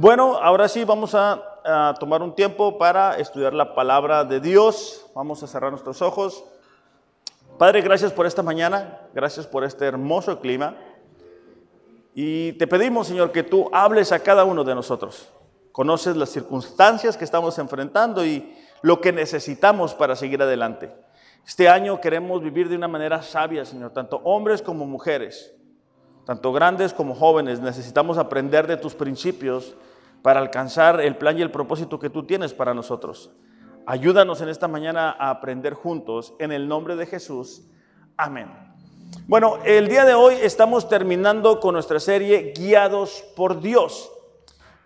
Bueno, ahora sí vamos a, tomar un tiempo para estudiar la palabra de Dios. Vamos a cerrar nuestros ojos. Padre, gracias por esta mañana, gracias por este hermoso clima. Y te pedimos, Señor, que tú hables a cada uno de nosotros. Conoces las circunstancias que estamos enfrentando y lo que necesitamos para seguir adelante. Este año queremos vivir de una manera sabia, Señor, tanto hombres como mujeres, tanto grandes como jóvenes. Necesitamos aprender de tus principios para alcanzar el plan y el propósito que tú tienes para nosotros. Ayúdanos en esta mañana a aprender juntos en el nombre de Jesús. Amén. Bueno, el día de hoy estamos terminando con nuestra serie Guiados por Dios.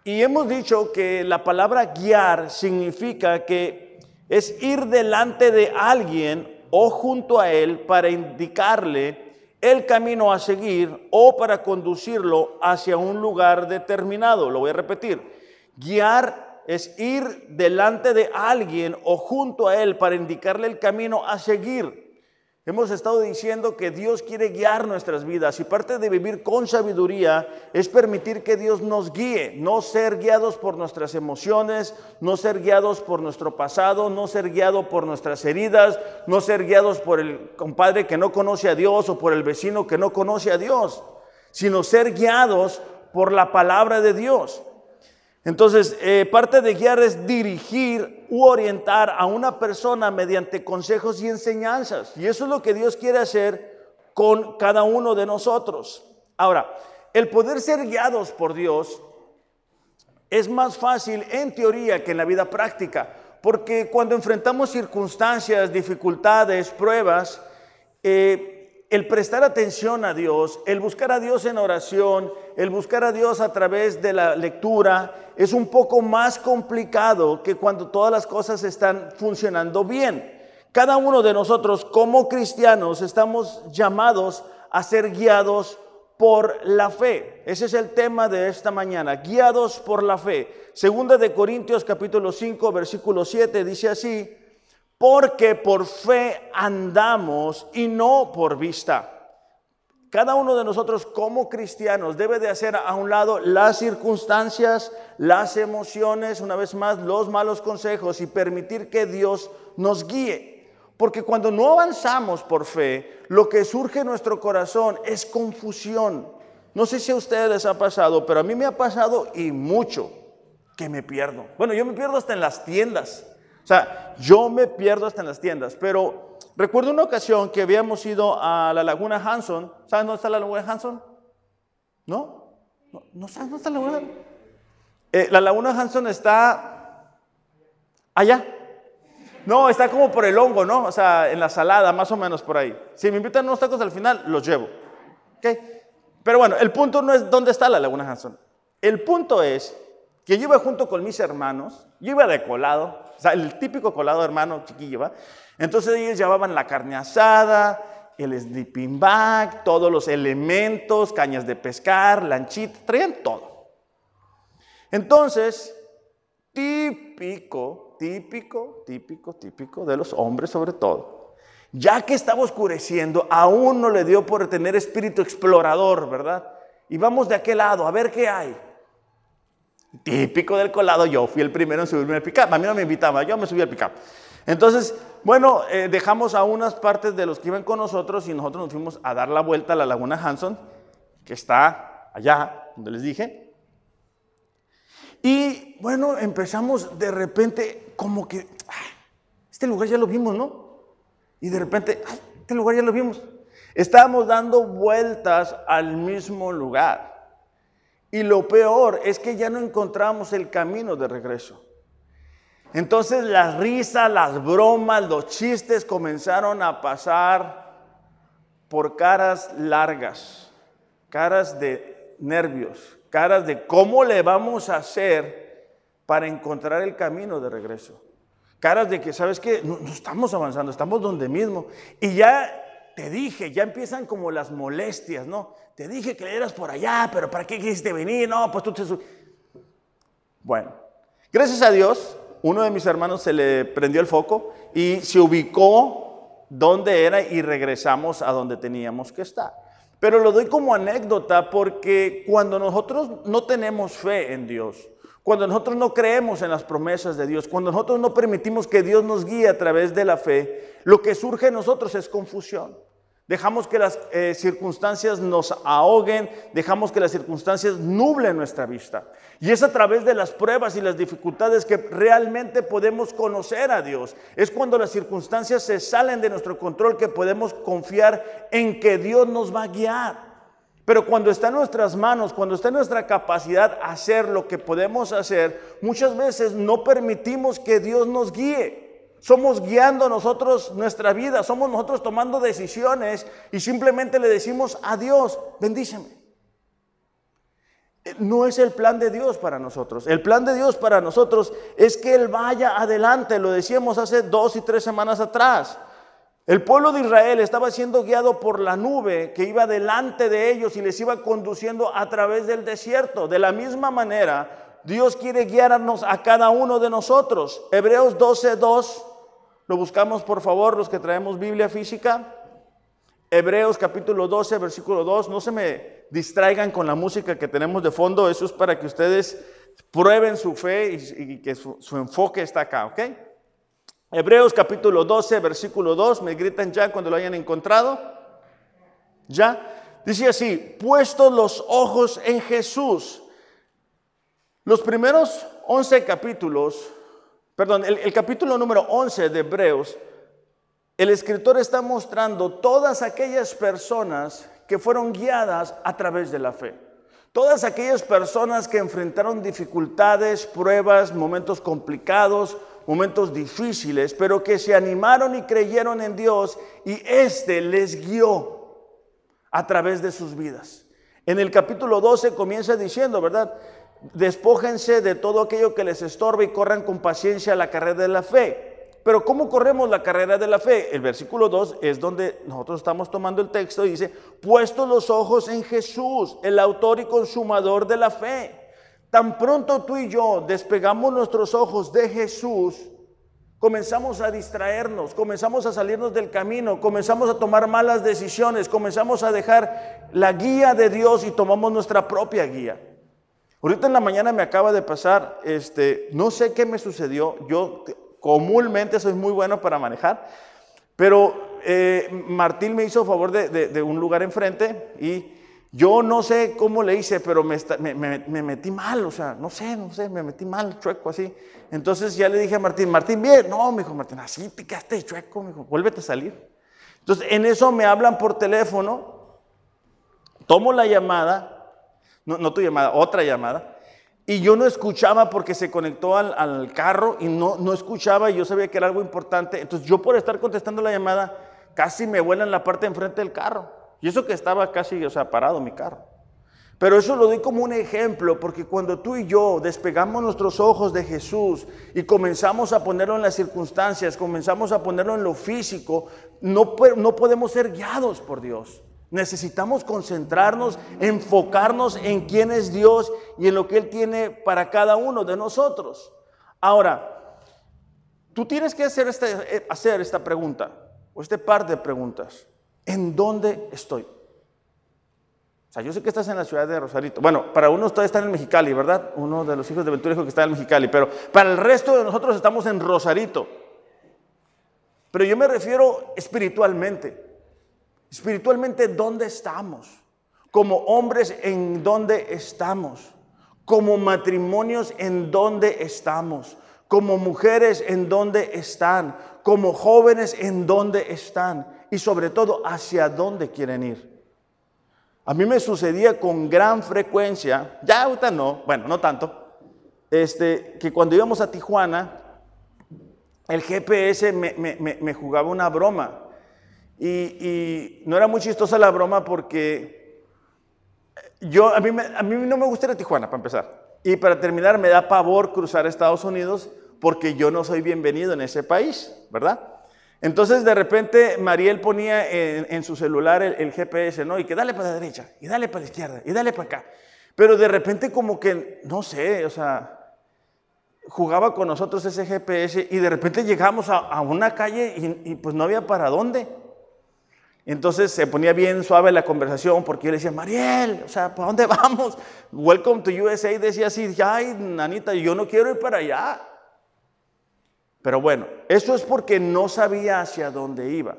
Y hemos dicho que la palabra guiar significa que es ir delante de alguien o junto a él para indicarle el camino a seguir o para conducirlo hacia un lugar determinado. Lo voy a repetir. Guiar es ir delante de alguien o junto a él para indicarle el camino a seguir. Hemos estado diciendo que Dios quiere guiar nuestras vidas y parte de vivir con sabiduría es permitir que Dios nos guíe, no ser guiados por nuestras emociones, no ser guiados por nuestro pasado, no ser guiados por nuestras heridas, no ser guiados por el compadre que no conoce a Dios o por el vecino que no conoce a Dios, sino ser guiados por la palabra de Dios. Entonces, eh, parte de guiar es dirigir u orientar a una persona mediante consejos y enseñanzas. Y eso es lo que Dios quiere hacer con cada uno de nosotros. Ahora, el poder ser guiados por Dios es más fácil en teoría que en la vida práctica, porque cuando enfrentamos circunstancias, dificultades, pruebas, eh, el prestar atención a Dios, el buscar a Dios en oración, el buscar a Dios a través de la lectura, es un poco más complicado que cuando todas las cosas están funcionando bien. Cada uno de nosotros como cristianos estamos llamados a ser guiados por la fe. Ese es el tema de esta mañana, guiados por la fe. Segunda de Corintios capítulo 5 versículo 7 dice así, porque por fe andamos y no por vista. Cada uno de nosotros como cristianos debe de hacer a un lado las circunstancias, las emociones, una vez más los malos consejos y permitir que Dios nos guíe. Porque cuando no avanzamos por fe, lo que surge en nuestro corazón es confusión. No sé si a ustedes les ha pasado, pero a mí me ha pasado y mucho que me pierdo. Bueno, yo me pierdo hasta en las tiendas. O sea, yo me pierdo hasta en las tiendas, pero recuerdo una ocasión que habíamos ido a la Laguna Hanson. ¿Sabes dónde está la Laguna Hanson? ¿No? ¿No, sabes dónde está la Laguna? Eh, la Laguna Hanson está allá. No, está como por el hongo, ¿no? O sea, en la salada, más o menos por ahí. Si me invitan unos tacos al final, los llevo. ¿Ok? Pero bueno, el punto no es dónde está la Laguna Hanson. El punto es que yo iba junto con mis hermanos, yo iba de colado, o sea, el típico colado hermano chiquillo. Entonces ellos llevaban la carne asada, el sleeping bag, todos los elementos, cañas de pescar, lanchita, traían todo. Entonces, típico, típico, típico, típico de los hombres sobre todo. Ya que estaba oscureciendo, aún no le dio por tener espíritu explorador, ¿verdad? Y vamos de aquel lado a ver qué hay. Típico del colado, yo fui el primero en subirme al pick-up. A mí no me invitaba, yo me subí al pick-up. Entonces, bueno, eh, dejamos a unas partes de los que iban con nosotros y nosotros nos fuimos a dar la vuelta a la Laguna Hanson, que está allá, donde les dije. Y bueno, empezamos de repente como que, este lugar ya lo vimos, ¿no? Y de repente, este lugar ya lo vimos. Estábamos dando vueltas al mismo lugar. Y lo peor es que ya no encontramos el camino de regreso. Entonces las risas, las bromas, los chistes comenzaron a pasar por caras largas, caras de nervios, caras de cómo le vamos a hacer para encontrar el camino de regreso. Caras de que, ¿sabes qué? No, no estamos avanzando, estamos donde mismo. Y ya te dije, ya empiezan como las molestias, ¿no? te dije que le dieras por allá, pero ¿para qué quisiste venir? No, pues tú te... Bueno, gracias a Dios, uno de mis hermanos se le prendió el foco y se ubicó donde era y regresamos a donde teníamos que estar. Pero lo doy como anécdota porque cuando nosotros no tenemos fe en Dios, Cuando nosotros no creemos en las promesas de Dios, cuando nosotros no permitimos que Dios nos guíe a través de la fe, lo que surge en nosotros es confusión. Dejamos que las eh, circunstancias nos ahoguen, dejamos que las circunstancias nublen nuestra vista. Y es a través de las pruebas y las dificultades que realmente podemos conocer a Dios. Es cuando las circunstancias se salen de nuestro control que podemos confiar en que Dios nos va a guiar. Pero cuando está en nuestras manos, cuando está en nuestra capacidad hacer lo que podemos hacer, muchas veces no permitimos que Dios nos guíe. Somos guiando nosotros nuestra vida, somos nosotros tomando decisiones y simplemente le decimos a Dios, bendíceme. No es el plan de Dios para nosotros. El plan de Dios para nosotros es que Él vaya adelante. Lo decíamos hace dos y tres semanas atrás. El pueblo de Israel estaba siendo guiado por la nube que iba delante de ellos y les iba conduciendo a través del desierto. De la misma manera, Dios quiere guiarnos a cada uno de nosotros. Hebreos 12:2, lo buscamos por favor los que traemos Biblia física. Hebreos capítulo 12, versículo 2. No se me distraigan con la música que tenemos de fondo, eso es para que ustedes prueben su fe y, que su, su enfoque está acá, ¿ok? Hebreos capítulo 12, versículo 2, me gritan ya cuando lo hayan encontrado. Ya, dice así, puestos los ojos en Jesús. Los primeros 11 capítulos, perdón, el, el capítulo número 11 de Hebreos, el escritor está mostrando todas aquellas personas que fueron guiadas a través de la fe. Todas aquellas personas que enfrentaron dificultades, pruebas, momentos complicados, momentos difíciles, pero que se animaron y creyeron en Dios y éste les guió a través de sus vidas. En el capítulo 12 comienza diciendo, ¿verdad? Despójense de todo aquello que les estorbe y corran con paciencia la carrera de la fe. Pero ¿cómo corremos la carrera de la fe? El versículo 2 es donde nosotros estamos tomando el texto y dice, puesto los ojos en Jesús, el autor y consumador de la fe Tan pronto tú y yo despegamos nuestros ojos de Jesús, comenzamos a distraernos, comenzamos a salirnos del camino, comenzamos a tomar malas decisiones, comenzamos a dejar la guía de Dios y tomamos nuestra propia guía. Ahorita en la mañana me acaba de pasar, este, no sé qué me sucedió, yo comúnmente soy muy bueno para manejar, pero eh, Martín me hizo favor de, de un lugar enfrente y yo no sé cómo le hice, pero me, metí mal, o sea, no sé, no sé, me metí mal, chueco así. Entonces ya le dije a Martín, Martín, bien, no, me dijo Martín, así te quedaste chueco, me dijo, vuélvete a salir. Entonces en eso me hablan por teléfono, tomo la llamada, no, tu llamada, otra llamada, y yo no escuchaba porque se conectó al, carro y no, no escuchaba y yo sabía que era algo importante. Entonces yo por estar contestando la llamada, casi me vuelan la parte de enfrente del carro. Y eso que estaba casi, o sea, parado mi carro. Pero eso lo doy como un ejemplo, porque cuando tú y yo despegamos nuestros ojos de Jesús y comenzamos a ponerlo en las circunstancias, comenzamos a ponerlo en lo físico, no, no podemos ser guiados por Dios. Necesitamos concentrarnos, enfocarnos en quién es Dios y en lo que Él tiene para cada uno de nosotros. Ahora, tú tienes que hacer esta, eh, hacer esta pregunta, o este par de preguntas. ¿En dónde estoy? O sea, yo sé que estás en la ciudad de Rosarito. Bueno, para uno todavía está en Mexicali, ¿verdad? Uno de los hijos de Ventura dijo que está en Mexicali, pero para el resto de nosotros estamos en Rosarito. Pero yo me refiero espiritualmente. Espiritualmente, ¿dónde estamos? Como hombres, ¿en dónde estamos? Como matrimonios, ¿en dónde estamos? Como mujeres, ¿en dónde están? Como jóvenes, ¿en dónde están? Y sobre todo hacia dónde quieren ir. A mí me sucedía con gran frecuencia, ya ahorita no, bueno, no tanto, este, que cuando íbamos a Tijuana, el GPS me, jugaba una broma. Y, no era muy chistosa la broma porque yo, a mí, a mí no me gusta ir a Tijuana, para empezar. Y para terminar, me da pavor cruzar Estados Unidos porque yo no soy bienvenido en ese país, ¿verdad? Entonces de repente Mariel ponía en, su celular el, GPS, ¿no? Y que dale para la derecha, y dale para la izquierda, y dale para acá. Pero de repente como que, no sé, o sea, jugaba con nosotros ese GPS y de repente llegamos a, una calle y, y, pues no había para dónde. Entonces se ponía bien suave la conversación porque yo le decía, Mariel, o sea, ¿para dónde vamos? Welcome to USA. Decía así, ay, nanita, yo no quiero ir para allá. Pero bueno, eso es porque no sabía hacia dónde iba.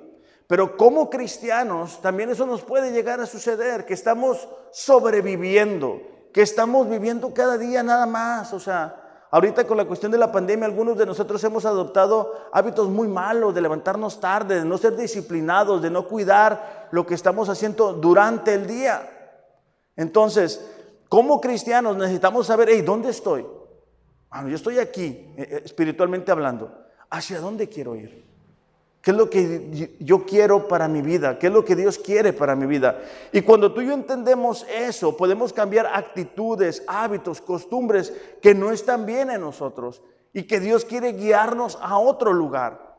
Pero como cristianos, también eso nos puede llegar a suceder, que estamos sobreviviendo, que estamos viviendo cada día nada más. O sea, ahorita con la cuestión de la pandemia, algunos de nosotros hemos adoptado hábitos muy malos de levantarnos tarde, de no ser disciplinados, de no cuidar lo que estamos haciendo durante el día. Entonces, como cristianos necesitamos saber, hey, ¿dónde estoy? Yo estoy aquí, eh, eh, espiritualmente hablando. ¿Hacia dónde quiero ir? ¿Qué es lo que yo quiero para mi vida? ¿Qué es lo que Dios quiere para mi vida? Y cuando tú y yo entendemos eso, podemos cambiar actitudes, hábitos, costumbres que no están bien en nosotros y que Dios quiere guiarnos a otro lugar.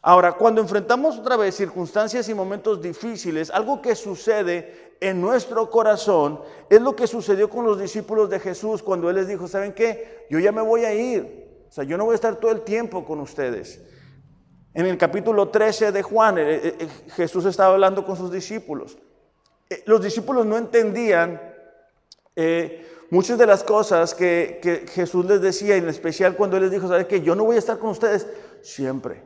Ahora, cuando enfrentamos otra vez circunstancias y momentos difíciles, algo que sucede en nuestro corazón es lo que sucedió con los discípulos de Jesús cuando Él les dijo, ¿saben qué? Yo ya me voy a ir. O sea, yo no voy a estar todo el tiempo con ustedes. En el capítulo 13 de Juan, eh, eh, eh, Jesús estaba hablando con sus discípulos. Los discípulos no entendían muchas de las cosas que, Jesús les decía, en especial cuando Él les dijo, ¿saben qué? Yo no voy a estar con ustedes siempre.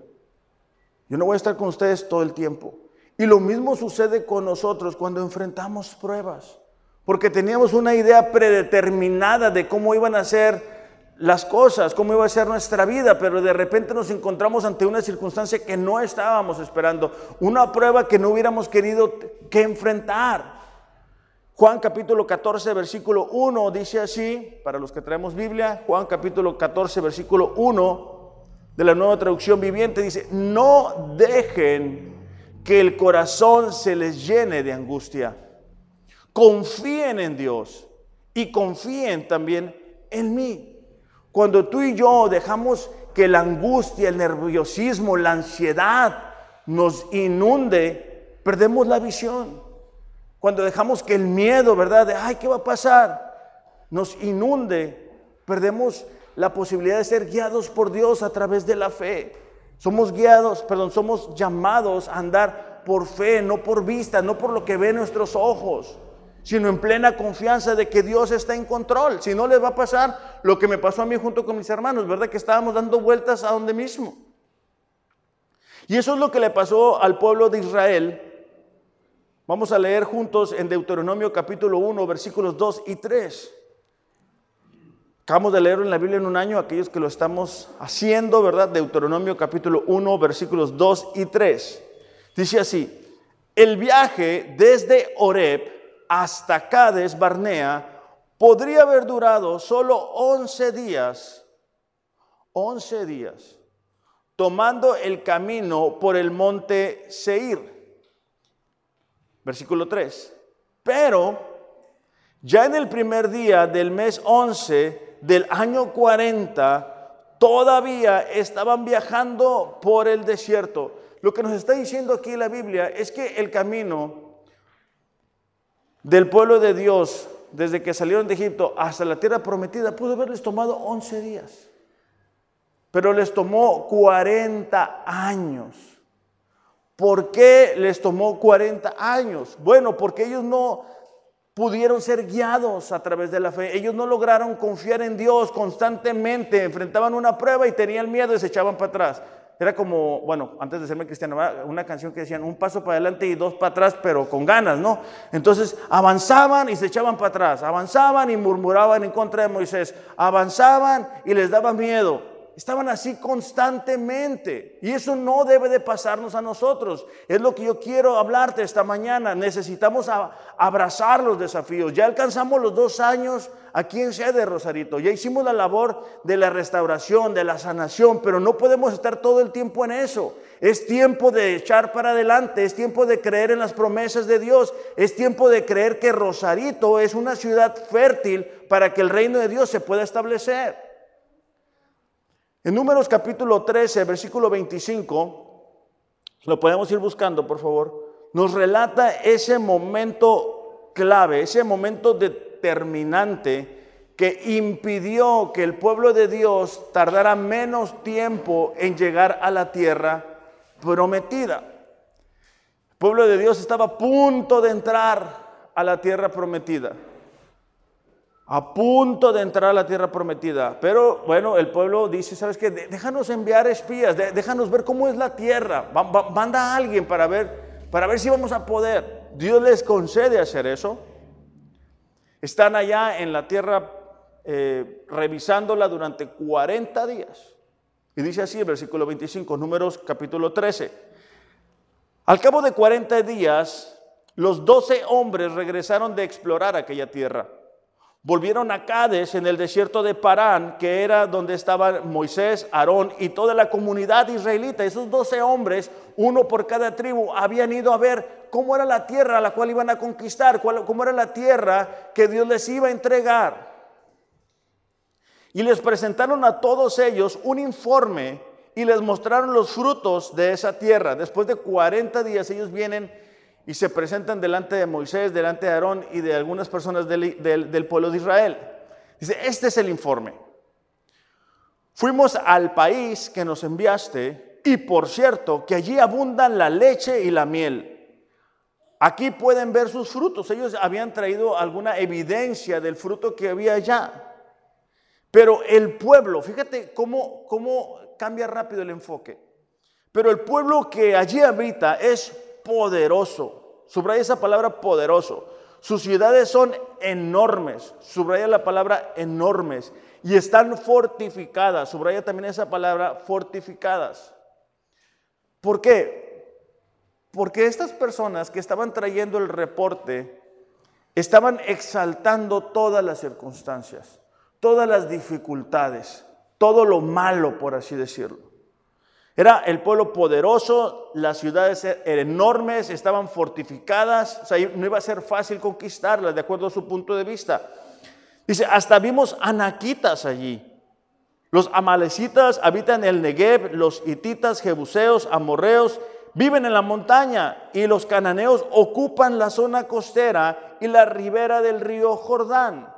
Yo no voy a estar con ustedes todo el tiempo. Y lo mismo sucede con nosotros cuando enfrentamos pruebas, porque teníamos una idea predeterminada de cómo iban a ser las cosas, cómo iba a ser nuestra vida, pero de repente nos encontramos ante una circunstancia que no estábamos esperando, una prueba que no hubiéramos querido que enfrentar. Juan capítulo 14, versículo 1 dice así, para los que traemos Biblia, Juan capítulo 14, versículo 1 de la nueva traducción viviente dice, no dejen que el corazón se les llene de angustia. Confíen en Dios y confíen también en mí. Cuando tú y yo dejamos que la angustia, el nerviosismo, la ansiedad nos inunde, perdemos la visión. Cuando dejamos que el miedo, ¿verdad? De, ay, ¿qué va a pasar? Nos inunde, perdemos la posibilidad de ser guiados por Dios a través de la fe. Somos guiados, perdón, somos llamados a andar por fe, no por vista, no por lo que ven nuestros ojos, sino en plena confianza de que Dios está en control. Si no les va a pasar lo que me pasó a mí junto con mis hermanos, ¿verdad? Que estábamos dando vueltas a donde mismo. Y eso es lo que le pasó al pueblo de Israel. Vamos a leer juntos en Deuteronomio capítulo 1, versículos 2 y 3. Acabamos de leerlo en la Biblia en un año, aquellos que lo estamos haciendo, ¿verdad? Deuteronomio capítulo 1, versículos 2 y 3. Dice así, el viaje desde Oreb hasta Cades Barnea podría haber durado solo 11 días, 11 días, tomando el camino por el monte Seir. Versículo 3. Pero ya en el primer día del mes 11, del año 40 todavía estaban viajando por el desierto. Lo que nos está diciendo aquí la Biblia es que el camino del pueblo de Dios, desde que salieron de Egipto hasta la tierra prometida, pudo haberles tomado 11 días. Pero les tomó 40 años. ¿Por qué les tomó 40 años? Bueno, porque ellos no pudieron ser guiados a través de la fe. Ellos no lograron confiar en Dios constantemente, enfrentaban una prueba y tenían miedo y se echaban para atrás. Era como, bueno, antes de serme cristiano, una canción que decían un paso para adelante y dos para atrás, pero con ganas, ¿no? Entonces avanzaban y se echaban para atrás, avanzaban y murmuraban en contra de Moisés, avanzaban y les daba miedo. Estaban así constantemente. Y eso no debe de pasarnos a nosotros. Es lo que yo quiero hablarte esta mañana. Necesitamos abrazar los desafíos. Ya alcanzamos los dos años aquí en sede, Rosarito. Ya hicimos la labor de la restauración, de la sanación, pero no podemos estar todo el tiempo en eso. Es tiempo de echar para adelante, es tiempo de creer en las promesas de Dios, es tiempo de creer que Rosarito es una ciudad fértil para que el reino de Dios se pueda establecer. En Números capítulo 13, versículo 25, lo podemos ir buscando, por favor, nos relata ese momento clave, ese momento determinante que impidió que el pueblo de Dios tardara menos tiempo en llegar a la tierra prometida. pueblo de Dios estaba a punto de entrar a la tierra prometida. A punto de entrar a la tierra prometida. Pero bueno, el pueblo dice, ¿sabes qué? Déjanos enviar espías, déjanos ver cómo es la tierra. Manda a alguien para ver, para ver si vamos a poder. Dios les concede hacer eso. Están allá en la tierra eh, revisándola durante 40 días. Y dice así el versículo 25, números capítulo 13. Al cabo de 40 días, los 12 hombres regresaron de explorar aquella tierra. Volvieron a Cades en el desierto de Parán, que era donde estaban Moisés, Aarón y toda la comunidad israelita. Esos 12 hombres, uno por cada tribu, habían ido a ver cómo era la tierra a la cual iban a conquistar, cómo era la tierra que Dios les iba a entregar. Y les presentaron a todos ellos un informe y les mostraron los frutos de esa tierra. Después de 40 días ellos vienen y se presentan delante de Moisés, delante de Aarón y de algunas personas del, pueblo de Israel. Dice, este es el informe. Fuimos al país que nos enviaste y por cierto que allí abundan la leche y la miel. Aquí pueden ver sus frutos. Ellos habían traído alguna evidencia del fruto que había allá. Pero el pueblo, fíjate cómo, cómo cambia rápido el enfoque. Pero el pueblo que allí habita es poderoso. Subraya esa palabra poderoso. Sus ciudades son enormes. Subraya la palabra enormes. Y están fortificadas. Subraya también esa palabra fortificadas. ¿Por qué? Porque estas personas que estaban trayendo el reporte estaban exaltando todas las circunstancias todas las dificultades, todo lo malo, por así decirlo. Era el pueblo poderoso, las ciudades eran enormes, estaban fortificadas, o sea, no iba a ser fácil conquistarlas, de acuerdo a su punto de vista. Dice, hasta vimos anaquitas allí. Los amalecitas habitan el Negev, los hititas, jebuseos, amorreos, viven en la montaña y los cananeos ocupan la zona costera y la ribera del río Jordán.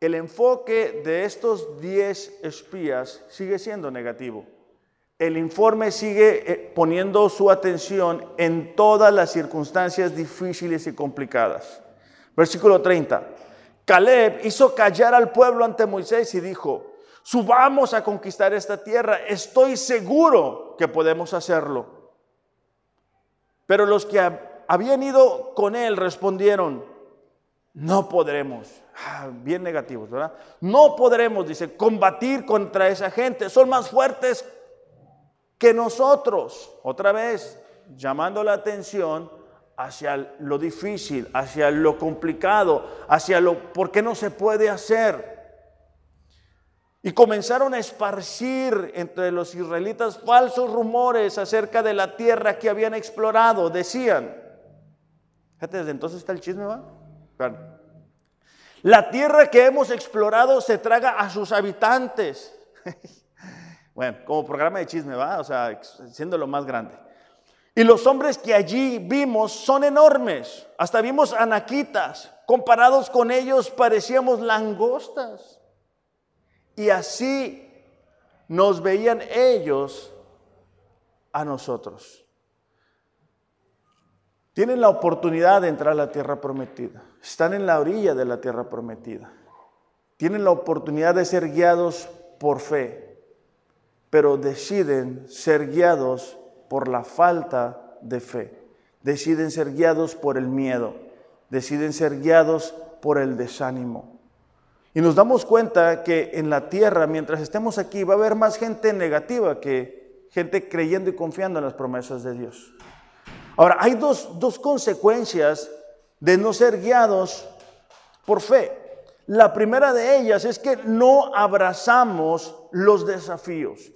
El enfoque de estos 10 espías sigue siendo negativo. El informe sigue eh, poniendo su atención en todas las circunstancias difíciles y complicadas. Versículo 30. Caleb hizo callar al pueblo ante Moisés y dijo, subamos a conquistar esta tierra, estoy seguro que podemos hacerlo. Pero los que habían ido con él respondieron, no podremos. Ah, bien negativos, ¿verdad? No podremos, dice, combatir contra esa gente. Son más fuertes que nosotros. Otra vez, llamando la atención hacia lo difícil, hacia lo complicado, hacia lo por qué no se puede hacer. Y comenzaron a esparcir entre los israelitas falsos rumores acerca de la tierra que habían explorado. Decían, fíjate, desde entonces está el chisme, ¿va? La tierra que hemos explorado se traga a sus habitantes. bueno, como programa de chisme, ¿va? O sea, siendo lo más grande. Y los hombres que allí vimos son enormes. Hasta vimos anaquitas. Comparados con ellos parecíamos langostas. Y así nos veían ellos a nosotros. Tienen la oportunidad de entrar a la tierra prometida. Están en la orilla de la tierra prometida. Tienen la oportunidad de ser guiados por fe, pero deciden ser guiados por la falta de fe. Deciden ser guiados por el miedo. Deciden ser guiados por el desánimo. Y nos damos cuenta que en la tierra, mientras estemos aquí, va a haber más gente negativa que gente creyendo y confiando en las promesas de Dios. Ahora, hay dos, consecuencias de no ser guiados por fe. La primera de ellas es que no abrazamos los desafíos.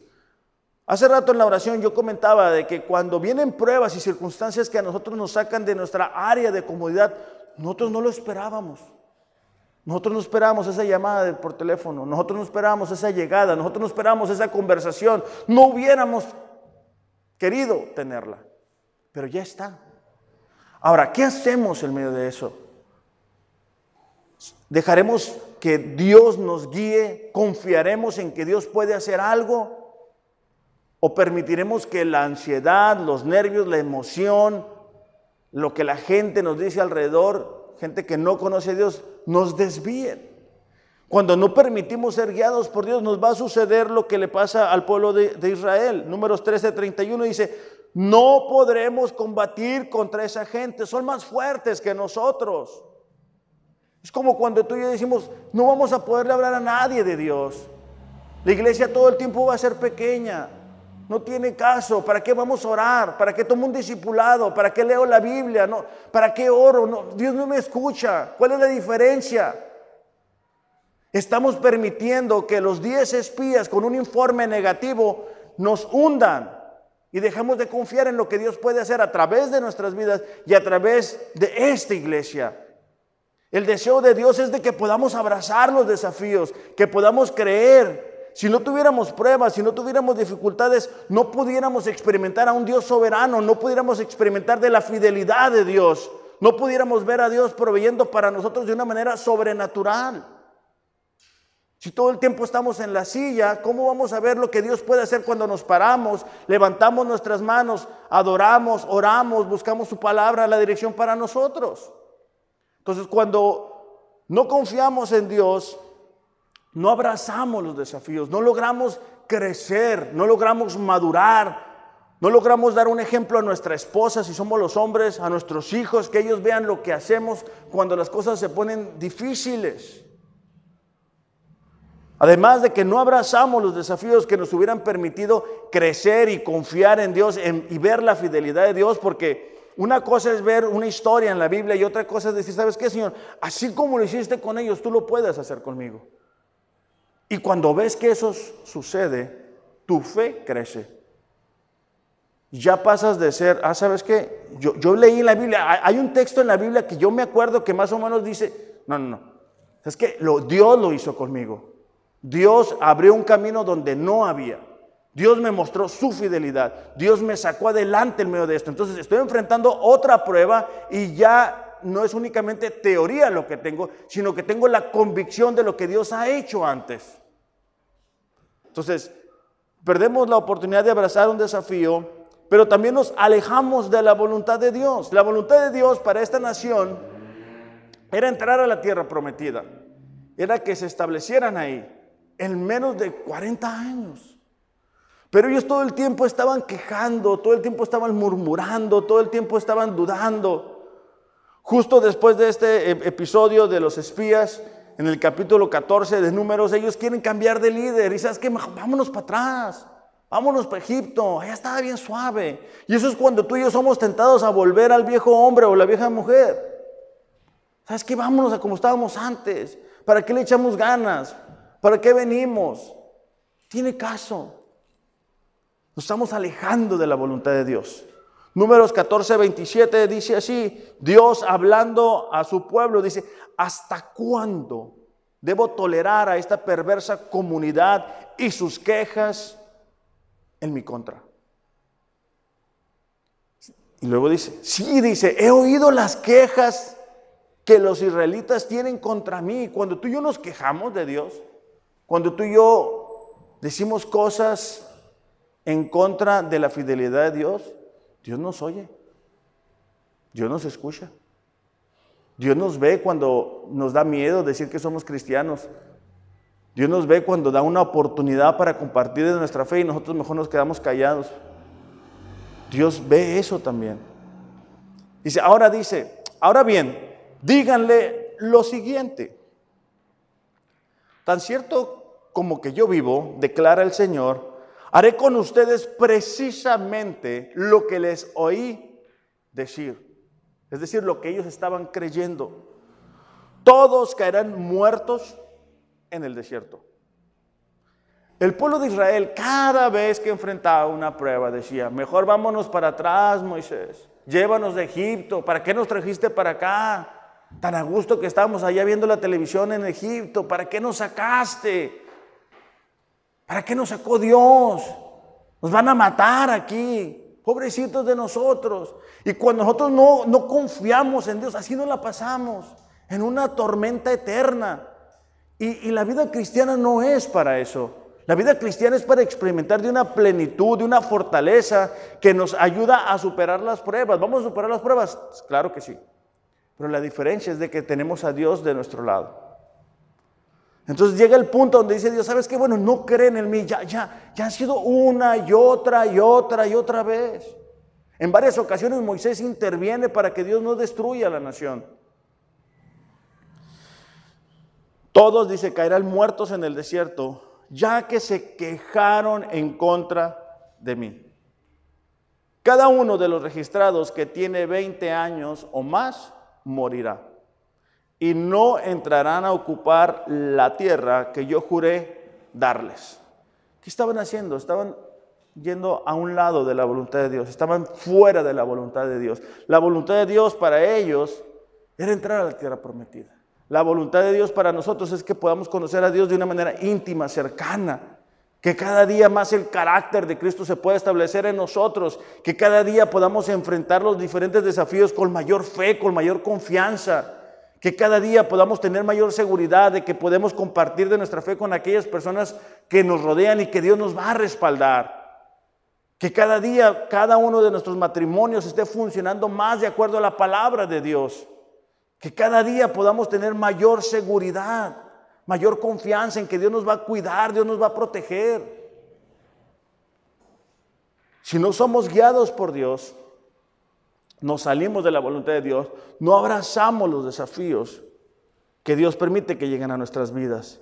Hace rato en la oración yo comentaba de que cuando vienen pruebas y circunstancias que a nosotros nos sacan de nuestra área de comodidad, nosotros no lo esperábamos. Nosotros no esperábamos esa llamada por teléfono, nosotros no esperábamos esa llegada, nosotros no esperábamos esa conversación, no hubiéramos querido tenerla pero ya está. Ahora, ¿qué hacemos en medio de eso? ¿Dejaremos que Dios nos guíe? ¿Confiaremos en que Dios puede hacer algo? ¿O permitiremos que la ansiedad, los nervios, la emoción, lo que la gente nos dice alrededor, gente que no conoce a Dios, nos desvíen? Cuando no permitimos ser guiados por Dios, nos va a suceder lo que le pasa al pueblo de, Israel. Números 13, 31 dice, no podremos combatir contra esa gente, son más fuertes que nosotros. Es como cuando tú y yo decimos, no vamos a poderle hablar a nadie de Dios. La iglesia todo el tiempo va a ser pequeña. No tiene caso. ¿Para qué vamos a orar? ¿Para qué tomo un discipulado? ¿Para qué leo la Biblia? No, ¿Para qué oro? No, Dios no me escucha. ¿Cuál es la diferencia? Estamos permitiendo que los 10 espías con un informe negativo nos hundan y dejamos de confiar en lo que Dios puede hacer a través de nuestras vidas y a través de esta iglesia. El deseo de Dios es de que podamos abrazar los desafíos, que podamos creer. Si no tuviéramos pruebas, si no tuviéramos dificultades, no pudiéramos experimentar a un Dios soberano, no pudiéramos experimentar de la fidelidad de Dios, no pudiéramos ver a Dios proveyendo para nosotros de una manera sobrenatural. Si todo el tiempo estamos en la silla, ¿cómo vamos a ver lo que Dios puede hacer cuando nos paramos, levantamos nuestras manos, adoramos, oramos, buscamos su palabra, la dirección para nosotros? Entonces, cuando no confiamos en Dios, no abrazamos los desafíos, no logramos crecer, no logramos madurar, no logramos dar un ejemplo a nuestra esposa, si somos los hombres, a nuestros hijos, que ellos vean lo que hacemos cuando las cosas se ponen difíciles. Además de que no abrazamos los desafíos que nos hubieran permitido crecer y confiar en Dios y ver la fidelidad de Dios, porque una cosa es ver una historia en la Biblia y otra cosa es decir, ¿sabes qué, Señor? Así como lo hiciste con ellos, tú lo puedes hacer conmigo. Y cuando ves que eso sucede, tu fe crece. Ya pasas de ser, ah, ¿sabes qué? Yo, leí en la Biblia, hay un texto en la Biblia que yo me acuerdo que más o menos dice, no, no, no, es que Dios lo hizo conmigo. Dios abrió un camino donde no había. Dios me mostró su fidelidad. Dios me sacó adelante en medio de esto. Entonces estoy enfrentando otra prueba y ya no es únicamente teoría lo que tengo, sino que tengo la convicción de lo que Dios ha hecho antes. Entonces, perdemos la oportunidad de abrazar un desafío, pero también nos alejamos de la voluntad de Dios. La voluntad de Dios para esta nación era entrar a la tierra prometida, era que se establecieran ahí en menos de 40 años. Pero ellos todo el tiempo estaban quejando, todo el tiempo estaban murmurando, todo el tiempo estaban dudando. Justo después de este episodio de los espías, en el capítulo 14 de Números, ellos quieren cambiar de líder. Y sabes que vámonos para atrás, vámonos para Egipto, allá estaba bien suave. Y eso es cuando tú y yo somos tentados a volver al viejo hombre o la vieja mujer. ¿Sabes qué? Vámonos a como estábamos antes. ¿Para qué le echamos ganas? ¿Para qué venimos? Tiene caso. Nos estamos alejando de la voluntad de Dios. Números 14, 27 dice así, Dios hablando a su pueblo, dice, ¿hasta cuándo debo tolerar a esta perversa comunidad y sus quejas en mi contra? Y luego dice, sí, dice, he oído las quejas que los israelitas tienen contra mí. Cuando tú y yo nos quejamos de Dios, cuando tú y yo decimos cosas en contra de la fidelidad de Dios, Dios nos oye, Dios nos escucha. Dios nos ve cuando nos da miedo decir que somos cristianos. Dios nos ve cuando da una oportunidad para compartir de nuestra fe y nosotros mejor nos quedamos callados. Dios ve eso también. Dice, ahora dice, ahora bien, díganle lo siguiente. Tan cierto como que yo vivo, declara el Señor, haré con ustedes precisamente lo que les oí decir. Es decir, lo que ellos estaban creyendo. Todos caerán muertos en el desierto. El pueblo de Israel cada vez que enfrentaba una prueba decía, mejor vámonos para atrás, Moisés, llévanos de Egipto, ¿para qué nos trajiste para acá? Tan a gusto que estábamos allá viendo la televisión en Egipto, ¿para qué nos sacaste? ¿Para qué nos sacó Dios? Nos van a matar aquí, pobrecitos de nosotros. Y cuando nosotros no, no confiamos en Dios, así nos la pasamos, en una tormenta eterna. Y, y la vida cristiana no es para eso. La vida cristiana es para experimentar de una plenitud, de una fortaleza que nos ayuda a superar las pruebas. ¿Vamos a superar las pruebas? Claro que sí. Pero la diferencia es de que tenemos a Dios de nuestro lado. Entonces llega el punto donde dice Dios, ¿sabes qué? Bueno, no creen en mí. Ya, ya, ya ha sido una y otra y otra y otra vez. En varias ocasiones Moisés interviene para que Dios no destruya la nación. Todos, dice, caerán muertos en el desierto ya que se quejaron en contra de mí. Cada uno de los registrados que tiene 20 años o más morirá y no entrarán a ocupar la tierra que yo juré darles. ¿Qué estaban haciendo? Estaban yendo a un lado de la voluntad de Dios, estaban fuera de la voluntad de Dios. La voluntad de Dios para ellos era entrar a la tierra prometida. La voluntad de Dios para nosotros es que podamos conocer a Dios de una manera íntima, cercana. Que cada día más el carácter de Cristo se pueda establecer en nosotros. Que cada día podamos enfrentar los diferentes desafíos con mayor fe, con mayor confianza. Que cada día podamos tener mayor seguridad de que podemos compartir de nuestra fe con aquellas personas que nos rodean y que Dios nos va a respaldar. Que cada día, cada uno de nuestros matrimonios esté funcionando más de acuerdo a la palabra de Dios. Que cada día podamos tener mayor seguridad, mayor confianza en que Dios nos va a cuidar, Dios nos va a proteger. Si no somos guiados por Dios, no salimos de la voluntad de Dios, no abrazamos los desafíos que Dios permite que lleguen a nuestras vidas.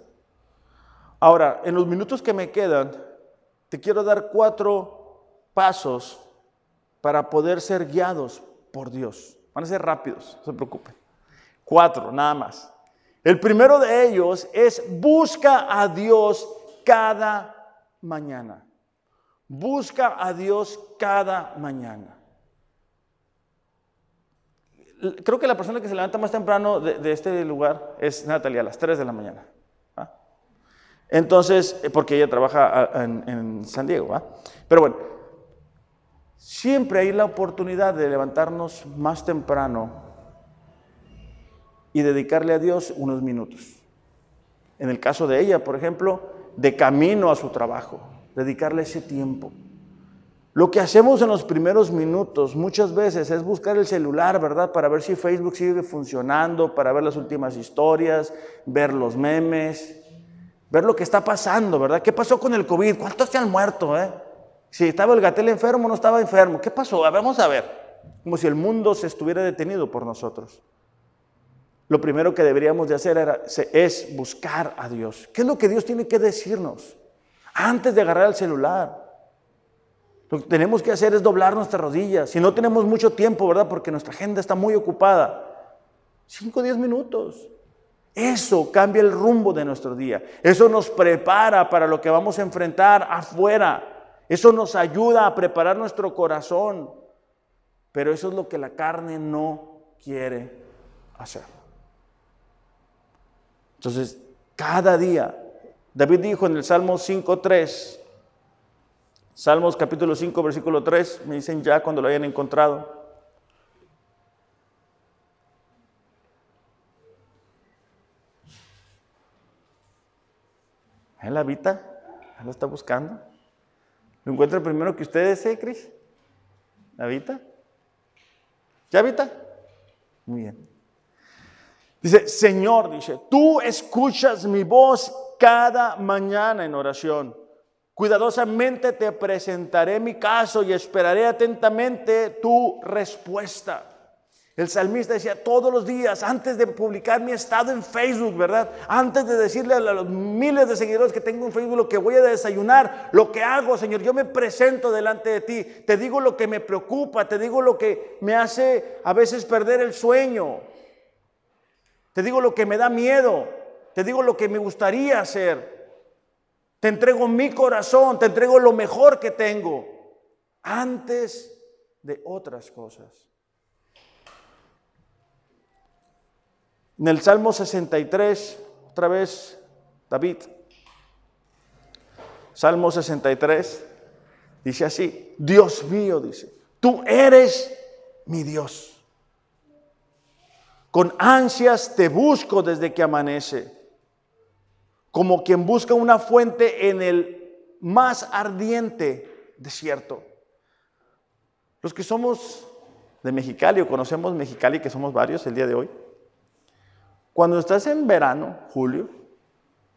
Ahora, en los minutos que me quedan, te quiero dar cuatro pasos para poder ser guiados por Dios. Van a ser rápidos, no se preocupen. Cuatro, nada más. El primero de ellos es busca a Dios cada mañana. Busca a Dios cada mañana. Creo que la persona que se levanta más temprano de, este lugar es Natalia, a las 3 de la mañana. Entonces, eh, porque ella trabaja en, en San Diego. Pero bueno, siempre hay la oportunidad de levantarnos más temprano y dedicarle a Dios unos minutos. En el caso de ella, por ejemplo, de camino a su trabajo, dedicarle ese tiempo. Lo que hacemos en los primeros minutos muchas veces es buscar el celular, ¿verdad? Para ver si Facebook sigue funcionando, para ver las últimas historias, ver los memes, ver lo que está pasando, ¿verdad? ¿Qué pasó con el COVID? ¿Cuántos se han muerto, eh? Si estaba el gatel enfermo no estaba enfermo. ¿Qué pasó? Vamos a ver. Como si el mundo se estuviera detenido por nosotros lo primero que deberíamos de hacer es buscar a Dios. ¿Qué es lo que Dios tiene que decirnos? Antes de agarrar el celular. Lo que tenemos que hacer es doblar nuestras rodillas. Si no tenemos mucho tiempo, ¿verdad? Porque nuestra agenda está muy ocupada. Cinco o diez minutos. Eso cambia el rumbo de nuestro día. Eso nos prepara para lo que vamos a enfrentar afuera. Eso nos ayuda a preparar nuestro corazón. Pero eso es lo que la carne no quiere hacer. Entonces, cada día, David dijo en el Salmo 5.3, Salmos capítulo 5, versículo 3, me dicen ya cuando lo hayan encontrado. ¿Él habita? ¿Él lo está buscando? ¿Lo encuentra primero que ustedes, eh, Cris? ¿Habita? ¿Ya habita? Muy bien. Dice, Señor, dice, tú escuchas mi voz cada mañana en oración. Cuidadosamente te presentaré mi caso y esperaré atentamente tu respuesta. El salmista decía todos los días, antes de publicar mi estado en Facebook, ¿verdad? Antes de decirle a los miles de seguidores que tengo en Facebook lo que voy a desayunar, lo que hago, Señor, yo me presento delante de ti, te digo lo que me preocupa, te digo lo que me hace a veces perder el sueño. Te digo lo que me da miedo. Te digo lo que me gustaría hacer. Te entrego mi corazón, te entrego lo mejor que tengo antes de otras cosas. En el Salmo 63, otra vez, David, Salmo 63, dice así, Dios mío, dice, tú eres mi Dios. Con ansias te busco desde que amanece, como quien busca una fuente en el más ardiente desierto. Los que somos de Mexicali o conocemos Mexicali, que somos varios el día de hoy, cuando estás en verano, julio,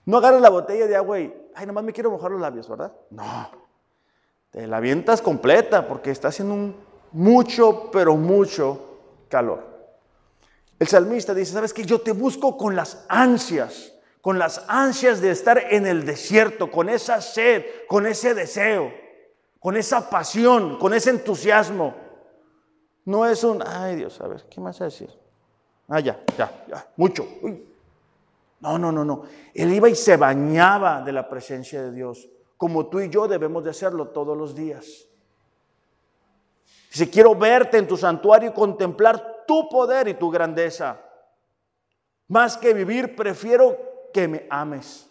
no agarras la botella de agua y, ay, nomás me quiero mojar los labios, ¿verdad? No, te la avientas completa porque está haciendo un mucho, pero mucho calor. El salmista dice, ¿sabes qué? Yo te busco con las ansias, con las ansias de estar en el desierto, con esa sed, con ese deseo, con esa pasión, con ese entusiasmo. No es un, ay Dios, a ver, ¿qué más a decir? Ah, ya, ya, ya, mucho. No, no, no, no. Él iba y se bañaba de la presencia de Dios, como tú y yo debemos de hacerlo todos los días. Si quiero verte en tu santuario y contemplar tu poder y tu grandeza, más que vivir, prefiero que me ames.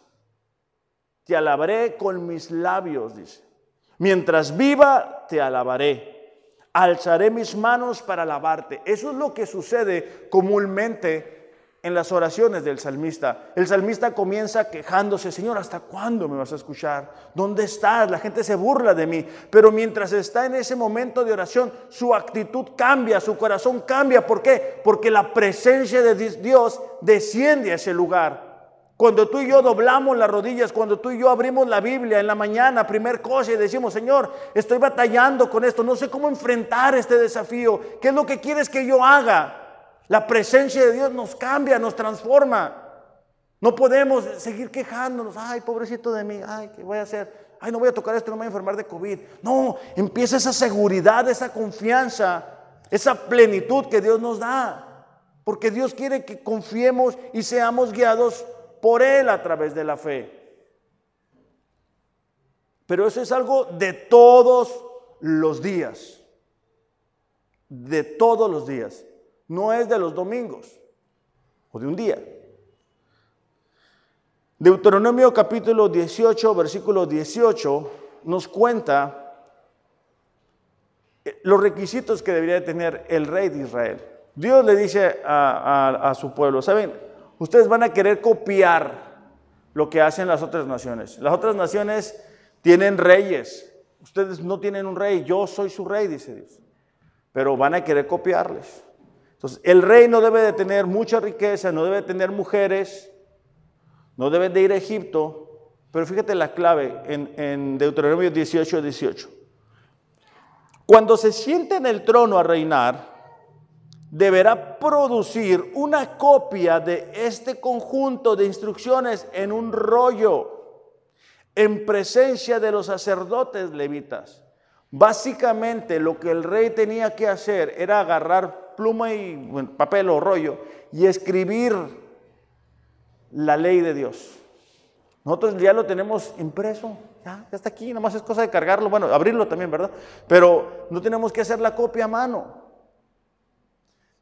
Te alabaré con mis labios, dice. Mientras viva, te alabaré. Alzaré mis manos para alabarte. Eso es lo que sucede comúnmente en las oraciones del salmista. El salmista comienza quejándose, Señor, ¿hasta cuándo me vas a escuchar? ¿Dónde estás? La gente se burla de mí. Pero mientras está en ese momento de oración, su actitud cambia, su corazón cambia. ¿Por qué? Porque la presencia de Dios desciende a ese lugar. Cuando tú y yo doblamos las rodillas, cuando tú y yo abrimos la Biblia en la mañana, primer cosa, y decimos, Señor, estoy batallando con esto, no sé cómo enfrentar este desafío, ¿qué es lo que quieres que yo haga? La presencia de Dios nos cambia, nos transforma. No podemos seguir quejándonos. Ay, pobrecito de mí. Ay, ¿qué voy a hacer? Ay, no voy a tocar esto, no me voy a enfermar de COVID. No, empieza esa seguridad, esa confianza, esa plenitud que Dios nos da. Porque Dios quiere que confiemos y seamos guiados por Él a través de la fe. Pero eso es algo de todos los días. De todos los días no es de los domingos o de un día. Deuteronomio capítulo 18, versículo 18, nos cuenta eh, los requisitos que debería tener el rey de Israel. Dios le dice a, a su pueblo, ¿saben? Ustedes van a querer copiar lo que hacen las otras naciones. Las otras naciones tienen reyes. Ustedes no tienen un rey, yo soy su rey, dice Dios. Pero van a querer copiarles. Entonces, el rey no debe de tener mucha riqueza, no debe de tener mujeres, no debe de ir a Egipto, pero fíjate la clave en, Deuteronomio 18, 18. Cuando se siente en el trono a reinar, deberá producir una copia de este conjunto de instrucciones en un rollo en presencia de los sacerdotes levitas. Básicamente lo que el rey tenía que hacer era agarrar pluma y papel o rollo y escribir la ley de Dios. Nosotros ya lo tenemos impreso, ya, ya está aquí, nomás es cosa de cargarlo, bueno, abrirlo también, ¿verdad? Pero no tenemos que hacer la copia a mano.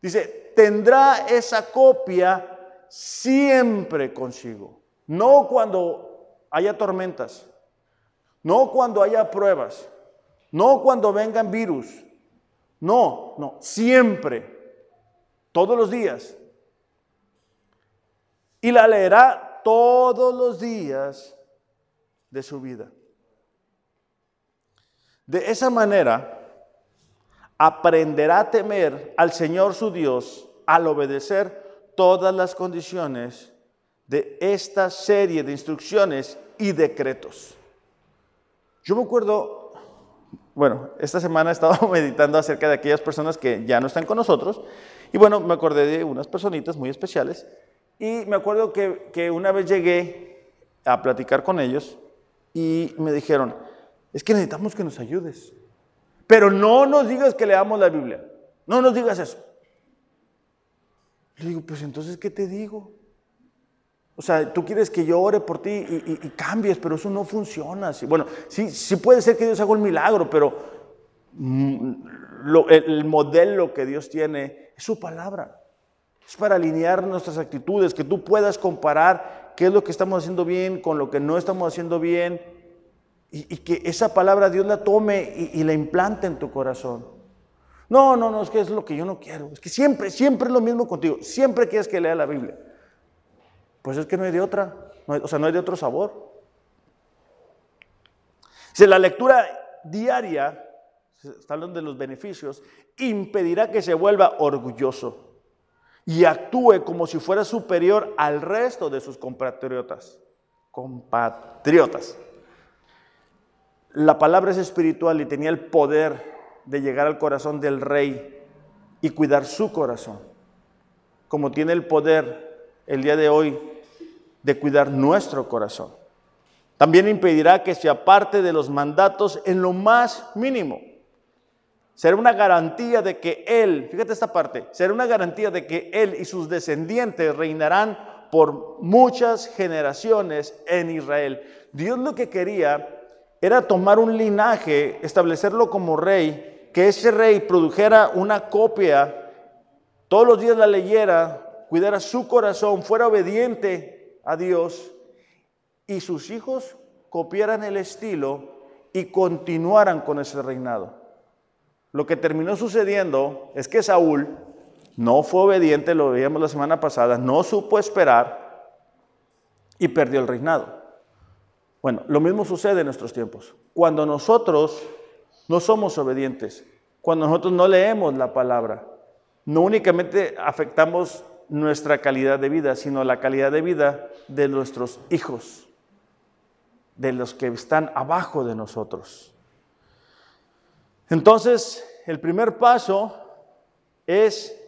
Dice, tendrá esa copia siempre consigo, no cuando haya tormentas, no cuando haya pruebas, no cuando vengan virus, no, no, siempre, todos los días. Y la leerá todos los días de su vida. De esa manera, aprenderá a temer al Señor su Dios al obedecer todas las condiciones de esta serie de instrucciones y decretos. Yo me acuerdo bueno, esta semana he estado meditando acerca de aquellas personas que ya no están con nosotros. Y bueno, me acordé de unas personitas muy especiales. Y me acuerdo que, que una vez llegué a platicar con ellos y me dijeron, es que necesitamos que nos ayudes. Pero no nos digas que leamos la Biblia. No nos digas eso. Le digo, pues entonces, ¿qué te digo? O sea, tú quieres que yo ore por ti y, cambies, pero eso no funciona. Bueno, sí, sí puede ser que Dios haga un milagro, pero mm, el, modelo que Dios tiene es su palabra. Es para alinear nuestras actitudes, que tú puedas comparar qué es lo que estamos haciendo bien con lo que no estamos haciendo bien y, que esa palabra Dios la tome y, la implante en tu corazón. No, no, no, es que es lo que yo no quiero. Es que siempre, siempre es lo mismo contigo. Siempre quieres que lea la Biblia. Pues es que no hay de otra, o sea, no hay de otro sabor. Si la lectura diaria, está hablando de los beneficios, impedirá que se vuelva orgulloso y actúe como si fuera superior al resto de sus compatriotas. Compatriotas. La palabra es espiritual y tenía el poder de llegar al corazón del rey y cuidar su corazón, como tiene el poder el día de hoy de cuidar nuestro corazón. También impedirá que se aparte de los mandatos en lo más mínimo. Será una garantía de que Él, fíjate esta parte, será una garantía de que Él y sus descendientes reinarán por muchas generaciones en Israel. Dios lo que quería era tomar un linaje, establecerlo como rey, que ese rey produjera una copia, todos los días la leyera, cuidara su corazón, fuera obediente a Dios y sus hijos copiaran el estilo y continuaran con ese reinado. Lo que terminó sucediendo es que Saúl no fue obediente, lo veíamos la semana pasada, no supo esperar y perdió el reinado. Bueno, lo mismo sucede en nuestros tiempos. Cuando nosotros no somos obedientes, cuando nosotros no leemos la palabra, no únicamente afectamos nuestra calidad de vida, sino la calidad de vida de nuestros hijos, de los que están abajo de nosotros. Entonces, el primer paso es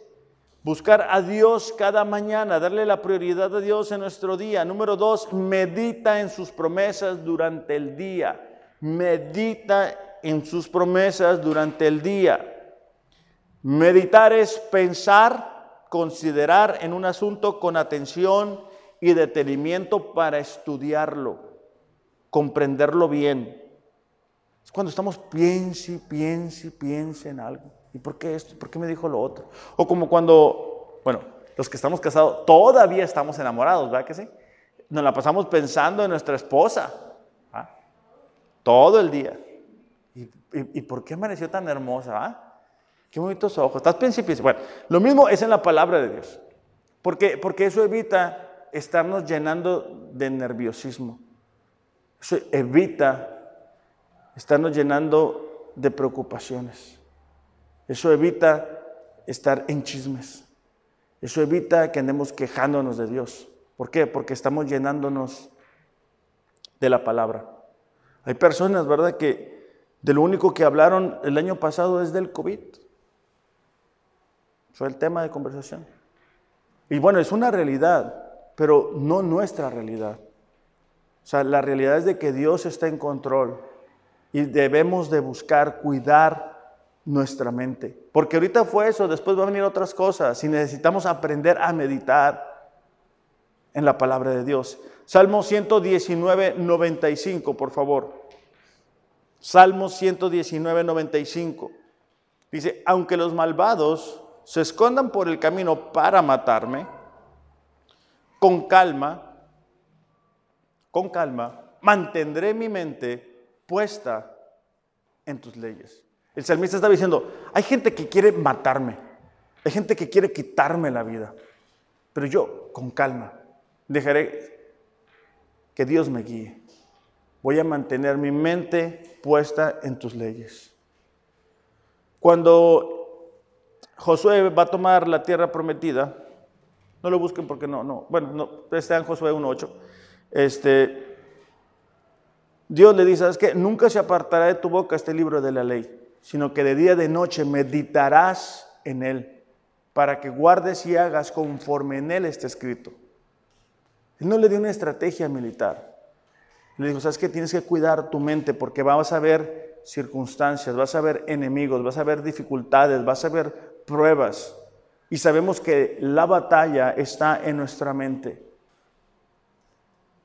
buscar a Dios cada mañana, darle la prioridad a Dios en nuestro día. Número dos, medita en sus promesas durante el día. Medita en sus promesas durante el día. Meditar es pensar, considerar en un asunto con atención y detenimiento para estudiarlo, comprenderlo bien. Es cuando estamos piense, piense, piense en algo. ¿Y por qué esto? ¿Por qué me dijo lo otro? O como cuando, bueno, los que estamos casados todavía estamos enamorados, ¿verdad que sí? Nos la pasamos pensando en nuestra esposa. ¿ah? Todo el día. ¿Y, por qué amaneció tan hermosa? ¿ah? Qué bonitos ojos. Estás pensando. Bueno, lo mismo es en la palabra de Dios. Porque, porque eso evita estarnos llenando de nerviosismo. Eso evita estarnos llenando de preocupaciones. Eso evita estar en chismes. Eso evita que andemos quejándonos de Dios. ¿Por qué? Porque estamos llenándonos de la palabra. Hay personas, ¿verdad?, que de lo único que hablaron el año pasado es del COVID. Fue el tema de conversación. Y bueno, es una realidad, pero no nuestra realidad. O sea, la realidad es de que Dios está en control y debemos de buscar cuidar nuestra mente. Porque ahorita fue eso, después va a venir otras cosas y necesitamos aprender a meditar en la palabra de Dios. Salmo 119, 95, por favor. Salmo 119, 95. Dice, aunque los malvados se escondan por el camino para matarme, con calma, con calma, mantendré mi mente puesta en tus leyes. El salmista está diciendo, hay gente que quiere matarme, hay gente que quiere quitarme la vida, pero yo, con calma, dejaré que Dios me guíe. Voy a mantener mi mente puesta en tus leyes. Cuando Josué va a tomar la tierra prometida, no lo busquen porque no, no, bueno, no, está en Josué 1.8, este, Dios le dice, ¿sabes qué? Nunca se apartará de tu boca este libro de la ley, sino que de día y de noche meditarás en él, para que guardes y hagas conforme en él está escrito. Él no le dio una estrategia militar. Le dijo, ¿sabes qué? Tienes que cuidar tu mente porque vas a ver circunstancias, vas a ver enemigos, vas a ver dificultades, vas a ver pruebas. Y sabemos que la batalla está en nuestra mente.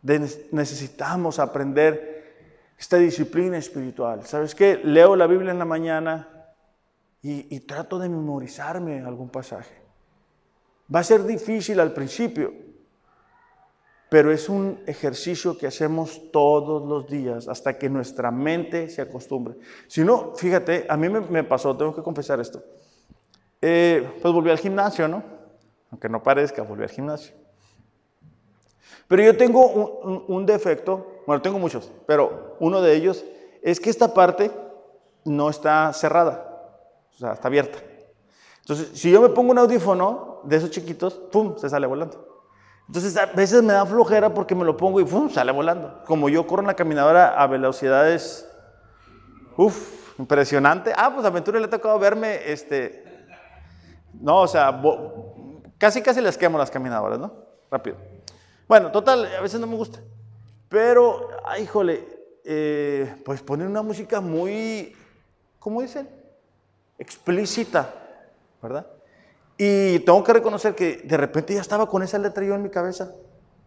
necesitamos aprender esta disciplina espiritual. ¿Sabes qué? Leo la Biblia en la mañana y, trato de memorizarme algún pasaje. Va a ser difícil al principio, pero es un ejercicio que hacemos todos los días hasta que nuestra mente se acostumbre. Si no, fíjate, a mí me, pasó, tengo que confesar esto. Eh, pues volví al gimnasio, ¿no? Aunque no parezca, volví al gimnasio. Pero yo tengo un, defecto, bueno, tengo muchos, pero uno de ellos es que esta parte no está cerrada, o sea, está abierta. Entonces, si yo me pongo un audífono de esos chiquitos, ¡pum!, se sale volando. Entonces, a veces me da flojera porque me lo pongo y ¡pum!, sale volando. Como yo corro en la caminadora a velocidades, uff, impresionante. Ah, pues a Aventura le ha tocado verme, este, no, o sea, casi casi les quemo las caminadoras, ¿no? Rápido. Bueno, total, a veces no me gusta. Pero, ay, híjole, eh, pues poner una música muy, ¿cómo dicen? Explícita, ¿verdad? Y tengo que reconocer que de repente ya estaba con esa letra yo en mi cabeza,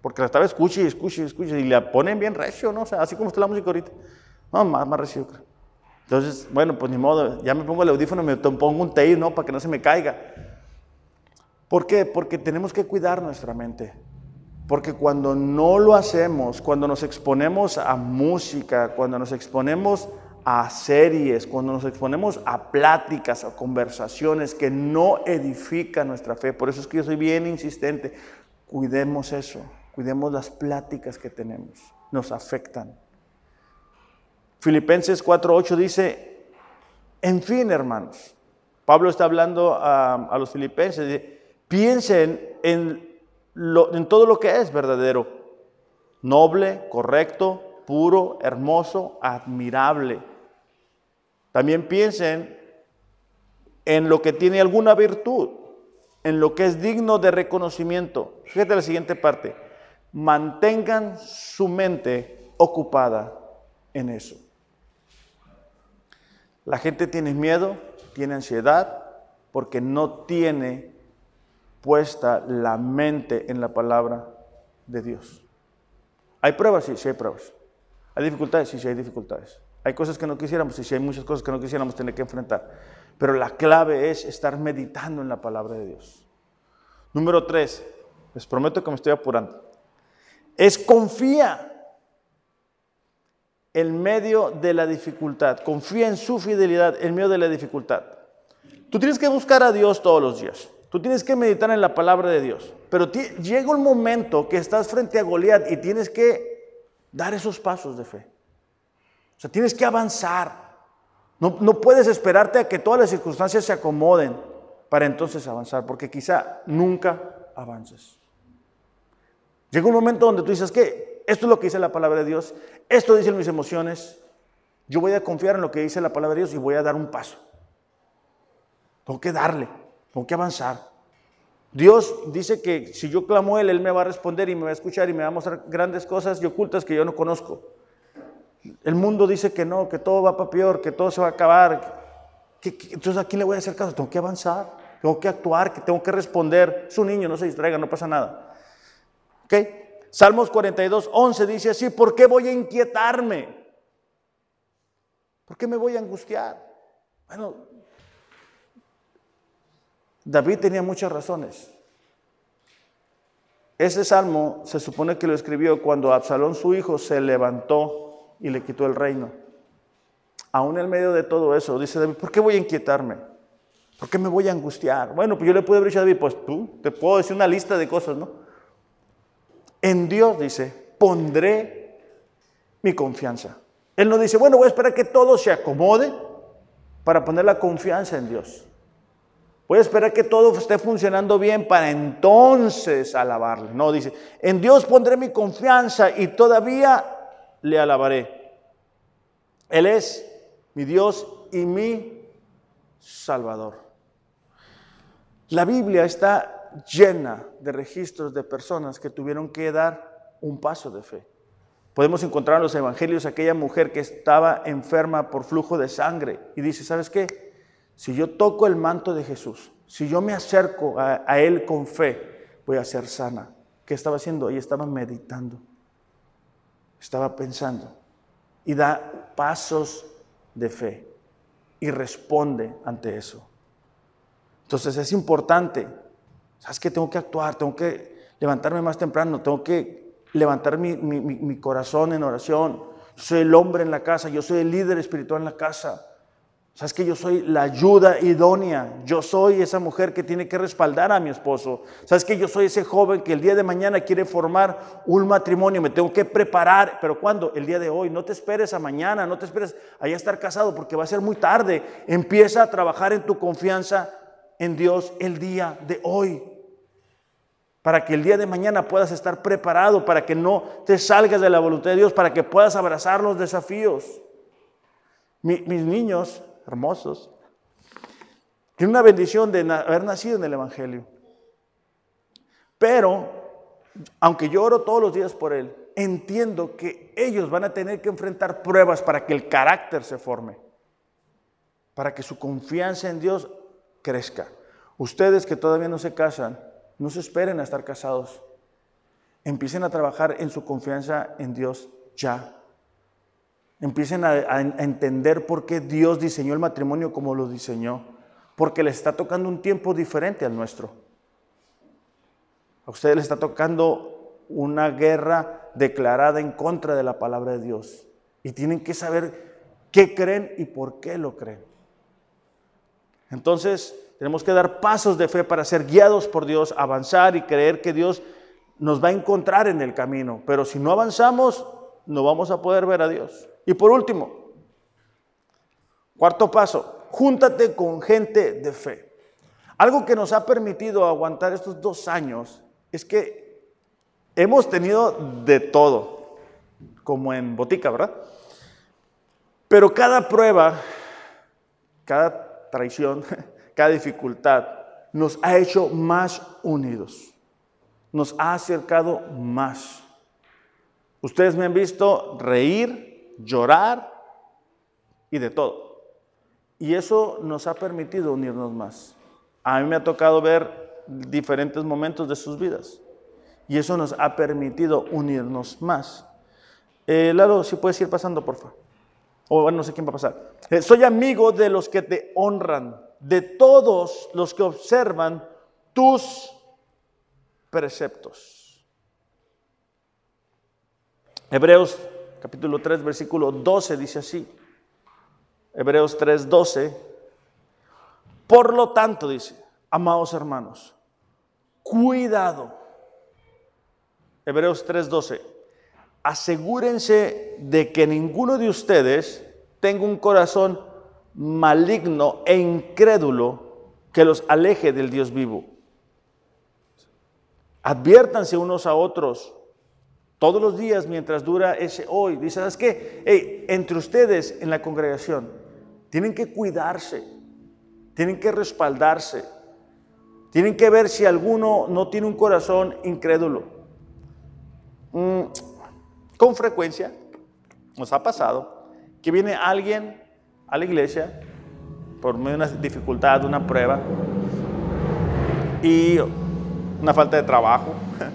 porque la estaba escuche y escuche y escuche, y la ponen bien recio, ¿no? O sea, así como está la música ahorita. No, más, más recio, creo. Entonces, bueno, pues ni modo, ya me pongo el audífono, me pongo un tape, ¿no? Para que no se me caiga. ¿Por qué? Porque tenemos que cuidar nuestra mente. Porque cuando no lo hacemos, cuando nos exponemos a música, cuando nos exponemos a series, cuando nos exponemos a pláticas, a conversaciones que no edifican nuestra fe, por eso es que yo soy bien insistente, cuidemos eso, cuidemos las pláticas que tenemos, nos afectan. Filipenses 4.8 dice, en fin, hermanos, Pablo está hablando a, los filipenses, piensen en, en todo lo que es verdadero, noble, correcto, puro, hermoso, admirable. También piensen en lo que tiene alguna virtud, en lo que es digno de reconocimiento. Fíjate la siguiente parte. Mantengan su mente ocupada en eso. La gente tiene miedo, tiene ansiedad, porque no tiene puesta la mente en la palabra de Dios. ¿Hay pruebas? Sí, sí hay pruebas. ¿Hay dificultades? Sí, sí hay dificultades. Hay cosas que no quisiéramos, sí, sí hay muchas cosas que no quisiéramos tener que enfrentar. Pero la clave es estar meditando en la palabra de Dios. Número tres, les prometo que me estoy apurando. Es confía en medio de la dificultad. Confía en su fidelidad en medio de la dificultad. Tú tienes que buscar a Dios todos los días. Tú tienes que meditar en la palabra de Dios. Pero llega un momento que estás frente a Goliat y tienes que dar esos pasos de fe. O sea, tienes que avanzar. No, no puedes esperarte a que todas las circunstancias se acomoden para entonces avanzar, porque quizá nunca avances. Llega un momento donde tú dices que esto es lo que dice la palabra de Dios, esto dicen mis emociones, yo voy a confiar en lo que dice la palabra de Dios y voy a dar un paso. Tengo que darle, tengo que avanzar. Dios dice que si yo clamo a Él, Él me va a responder y me va a escuchar y me va a mostrar grandes cosas y ocultas que yo no conozco. El mundo dice que no, que todo va para peor, que todo se va a acabar. entonces, ¿a quién le voy a hacer caso? Tengo que avanzar, tengo que actuar, que tengo que responder. Es un niño, no se distraiga, no pasa nada. ¿Ok? Salmos 42, 11 dice así, ¿por qué voy a inquietarme? ¿Por qué me voy a angustiar? Bueno, David tenía muchas razones. Ese salmo se supone que lo escribió cuando Absalón, su hijo, se levantó y le quitó el reino. Aún en medio de todo eso, dice David, ¿por qué voy a inquietarme? ¿Por qué me voy a angustiar? Bueno, pues yo le pude haber a David, pues tú, te puedo decir una lista de cosas, ¿no? En Dios, dice, pondré mi confianza. Él no dice, bueno, voy a esperar que todo se acomode para poner la confianza en Dios. Voy a esperar que todo esté funcionando bien para entonces alabarle. No, dice, en Dios pondré mi confianza y todavía le alabaré. Él es mi Dios y mi Salvador. La Biblia está llena de registros de personas que tuvieron que dar un paso de fe. Podemos encontrar en los evangelios aquella mujer que estaba enferma por flujo de sangre y dice, ¿sabes qué? Si yo toco el manto de Jesús, si yo me acerco a, Él con fe, voy a ser sana. ¿Qué estaba haciendo? Ella estaba meditando, estaba pensando y da pasos de fe y responde ante eso. Entonces es importante ¿Sabes qué? Tengo que actuar, tengo que levantarme más temprano, tengo que levantar mi, corazón en oración. soy el hombre en la casa, yo soy el líder espiritual en la casa. Sabes que yo soy la ayuda idónea. Yo soy esa mujer que tiene que respaldar a mi esposo. Sabes que yo soy ese joven que el día de mañana quiere formar un matrimonio. Me tengo que preparar. Pero cuando? El día de hoy. No te esperes a mañana. No te esperes a ya estar casado porque va a ser muy tarde. Empieza a trabajar en tu confianza en Dios el día de hoy. Para que el día de mañana puedas estar preparado. Para que no te salgas de la voluntad de Dios. Para que puedas abrazar los desafíos. mis niños hermosos. Tiene una bendición de haber nacido en el Evangelio. Pero, aunque yo oro todos los días por él, entiendo que ellos van a tener que enfrentar pruebas para que el carácter se forme, para que su confianza en Dios crezca. Ustedes que todavía no se casan, no se esperen a estar casados. Empiecen a trabajar en su confianza en Dios ya. Empiecen a, entender por qué Dios diseñó el matrimonio como lo diseñó. Porque les está tocando un tiempo diferente al nuestro. A ustedes les está tocando una guerra declarada en contra de la palabra de Dios. Y tienen que saber qué creen y por qué lo creen. Entonces, tenemos que dar pasos de fe para ser guiados por Dios, avanzar y creer que Dios nos va a encontrar en el camino. Pero si no avanzamos, no vamos a poder ver a Dios. Y por último, cuarto paso, júntate con gente de fe. Algo que nos ha permitido aguantar estos dos años es que hemos tenido de todo, como en botica, ¿verdad? Pero cada prueba, cada traición, cada dificultad nos ha hecho más unidos, nos ha acercado más. Ustedes me han visto reír, llorar y de todo. Y eso nos ha permitido unirnos más. A mí me ha tocado ver diferentes momentos de sus vidas. Y eso nos ha permitido unirnos más. Eh, si puedes ir pasando, por favor. O bueno, no sé quién va a pasar. Eh, soy amigo de los que te honran, de todos los que observan tus preceptos. Hebreos capítulo 3, versículo 12 dice así. Hebreos 3, 12. Por lo tanto, dice, amados hermanos, cuidado. Hebreos 3, 12. Asegúrense de que ninguno de ustedes tenga un corazón maligno e incrédulo que los aleje del Dios vivo. Adviértanse unos a otros todos los días mientras dura ese hoy. Dice, ¿sabes qué? entre ustedes en la congregación tienen que cuidarse, tienen que respaldarse, tienen que ver si alguno no tiene un corazón incrédulo. Mm, con frecuencia nos ha pasado que viene alguien a la iglesia por medio de una dificultad, una prueba y una falta de trabajo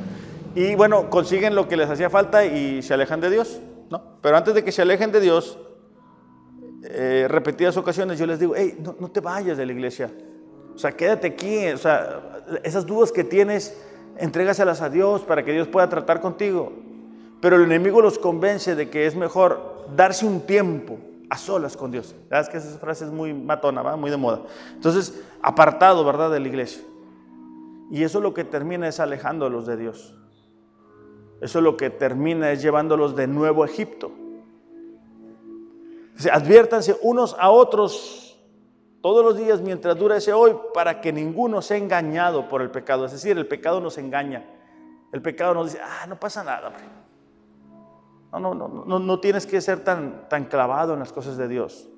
y bueno, consiguen lo que les hacía falta y se alejan de Dios, ¿no? Pero antes de que se alejen de Dios, eh, repetidas ocasiones yo les digo, hey, no, no, te vayas de la iglesia, o sea, quédate aquí, o sea, esas dudas que tienes, entrégaselas a Dios para que Dios pueda tratar contigo. Pero el enemigo los convence de que es mejor darse un tiempo a solas con Dios. ¿Sabes que esa frase es muy matona, ¿va? muy de moda? Entonces, apartado, ¿verdad?, de la iglesia. Y eso lo que termina es alejándolos de Dios. Eso lo que termina es llevándolos de nuevo a Egipto. Adviértanse unos a otros todos los días mientras dura ese hoy para que ninguno sea engañado por el pecado. Es decir, el pecado nos engaña. El pecado nos dice, ah, no pasa nada. No, no, no, no, no tienes que ser tan, tan clavado en las cosas de Dios.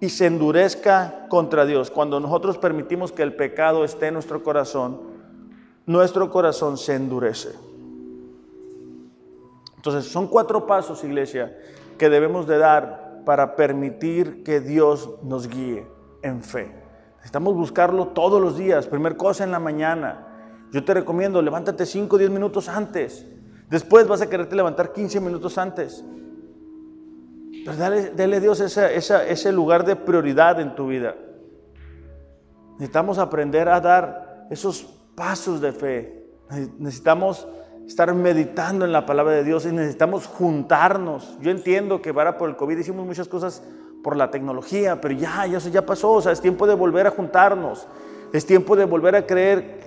Y se endurezca contra Dios. Cuando nosotros permitimos que el pecado esté en nuestro corazón, nuestro corazón se endurece. Entonces, son cuatro pasos, iglesia, que debemos de dar para permitir que Dios nos guíe en fe. Necesitamos buscarlo todos los días, primer cosa en la mañana. Yo te recomiendo, levántate 5 o 10 minutos antes. Después vas a quererte levantar 15 minutos antes. Pero dale, a Dios ese lugar de prioridad en tu vida. Necesitamos aprender a dar esos pasos de fe. Necesitamos estar meditando en la palabra de Dios y necesitamos juntarnos. Yo entiendo que para por el COVID hicimos muchas cosas por la tecnología, pero ya, ya eso ya pasó, o sea, es tiempo de volver a juntarnos, es tiempo de volver a creer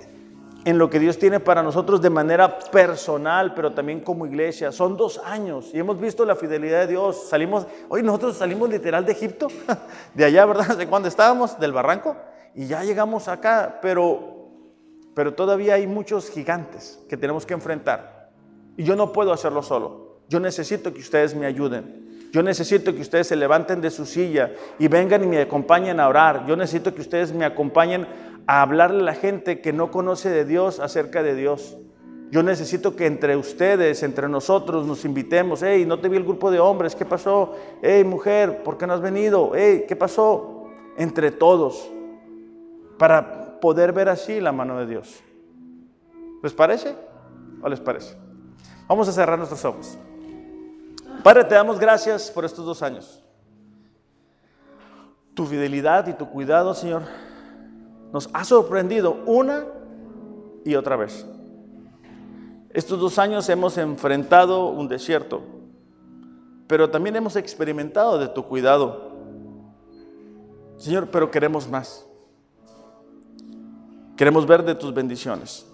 en lo que Dios tiene para nosotros de manera personal, pero también como iglesia. Son dos años y hemos visto la fidelidad de Dios. Salimos, hoy nosotros salimos literal de Egipto, de allá, ¿verdad? De cuando estábamos, del barranco, y ya llegamos acá, pero, pero todavía hay muchos gigantes que tenemos que enfrentar. Y yo no puedo hacerlo solo. Yo necesito que ustedes me ayuden. Yo necesito que ustedes se levanten de su silla y vengan y me acompañen a orar. Yo necesito que ustedes me acompañen a hablarle a la gente que no conoce de Dios acerca de Dios. Yo necesito que entre ustedes, entre nosotros, nos invitemos. Hey, no te vi el grupo de hombres, ¿qué pasó? Hey, mujer, ¿por qué no has venido? Hey, ¿qué pasó? Entre todos, para poder ver así la mano de Dios. ¿Les parece? ¿O les parece? Vamos a cerrar nuestros ojos. Padre, te damos gracias por estos dos años. Tu fidelidad y tu cuidado, Señor, nos ha sorprendido una y otra vez. Estos dos años hemos enfrentado un desierto, pero también hemos experimentado de tu cuidado. Señor, pero queremos más. Queremos ver de tus bendiciones.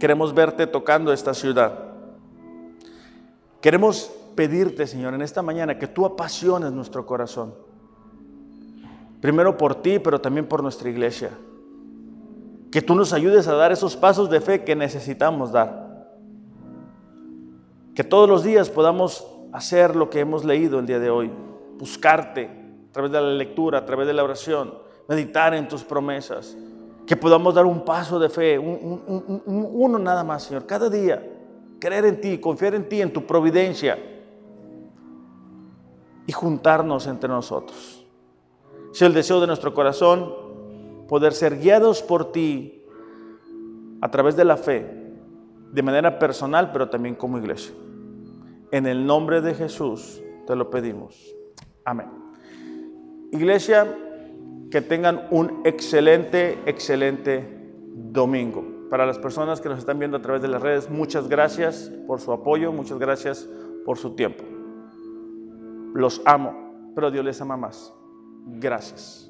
Queremos verte tocando esta ciudad. Queremos pedirte, Señor, en esta mañana que tú apasiones nuestro corazón. Primero por ti, pero también por nuestra iglesia. Que tú nos ayudes a dar esos pasos de fe que necesitamos dar. Que todos los días podamos hacer lo que hemos leído el día de hoy. Buscarte a través de la lectura, a través de la oración. Meditar en tus promesas. Que podamos dar un paso de fe, uno nada más, Señor, cada día creer en ti, confiar en ti, en tu providencia y juntarnos entre nosotros. Es el deseo de nuestro corazón poder ser guiados por ti a través de la fe, de manera personal, pero también como iglesia. En el nombre de Jesús te lo pedimos. Amén. Iglesia, que tengan un excelente, excelente domingo. Para las personas que nos están viendo a través de las redes, muchas gracias por su apoyo, muchas gracias por su tiempo. Los amo, pero Dios les ama más. Gracias.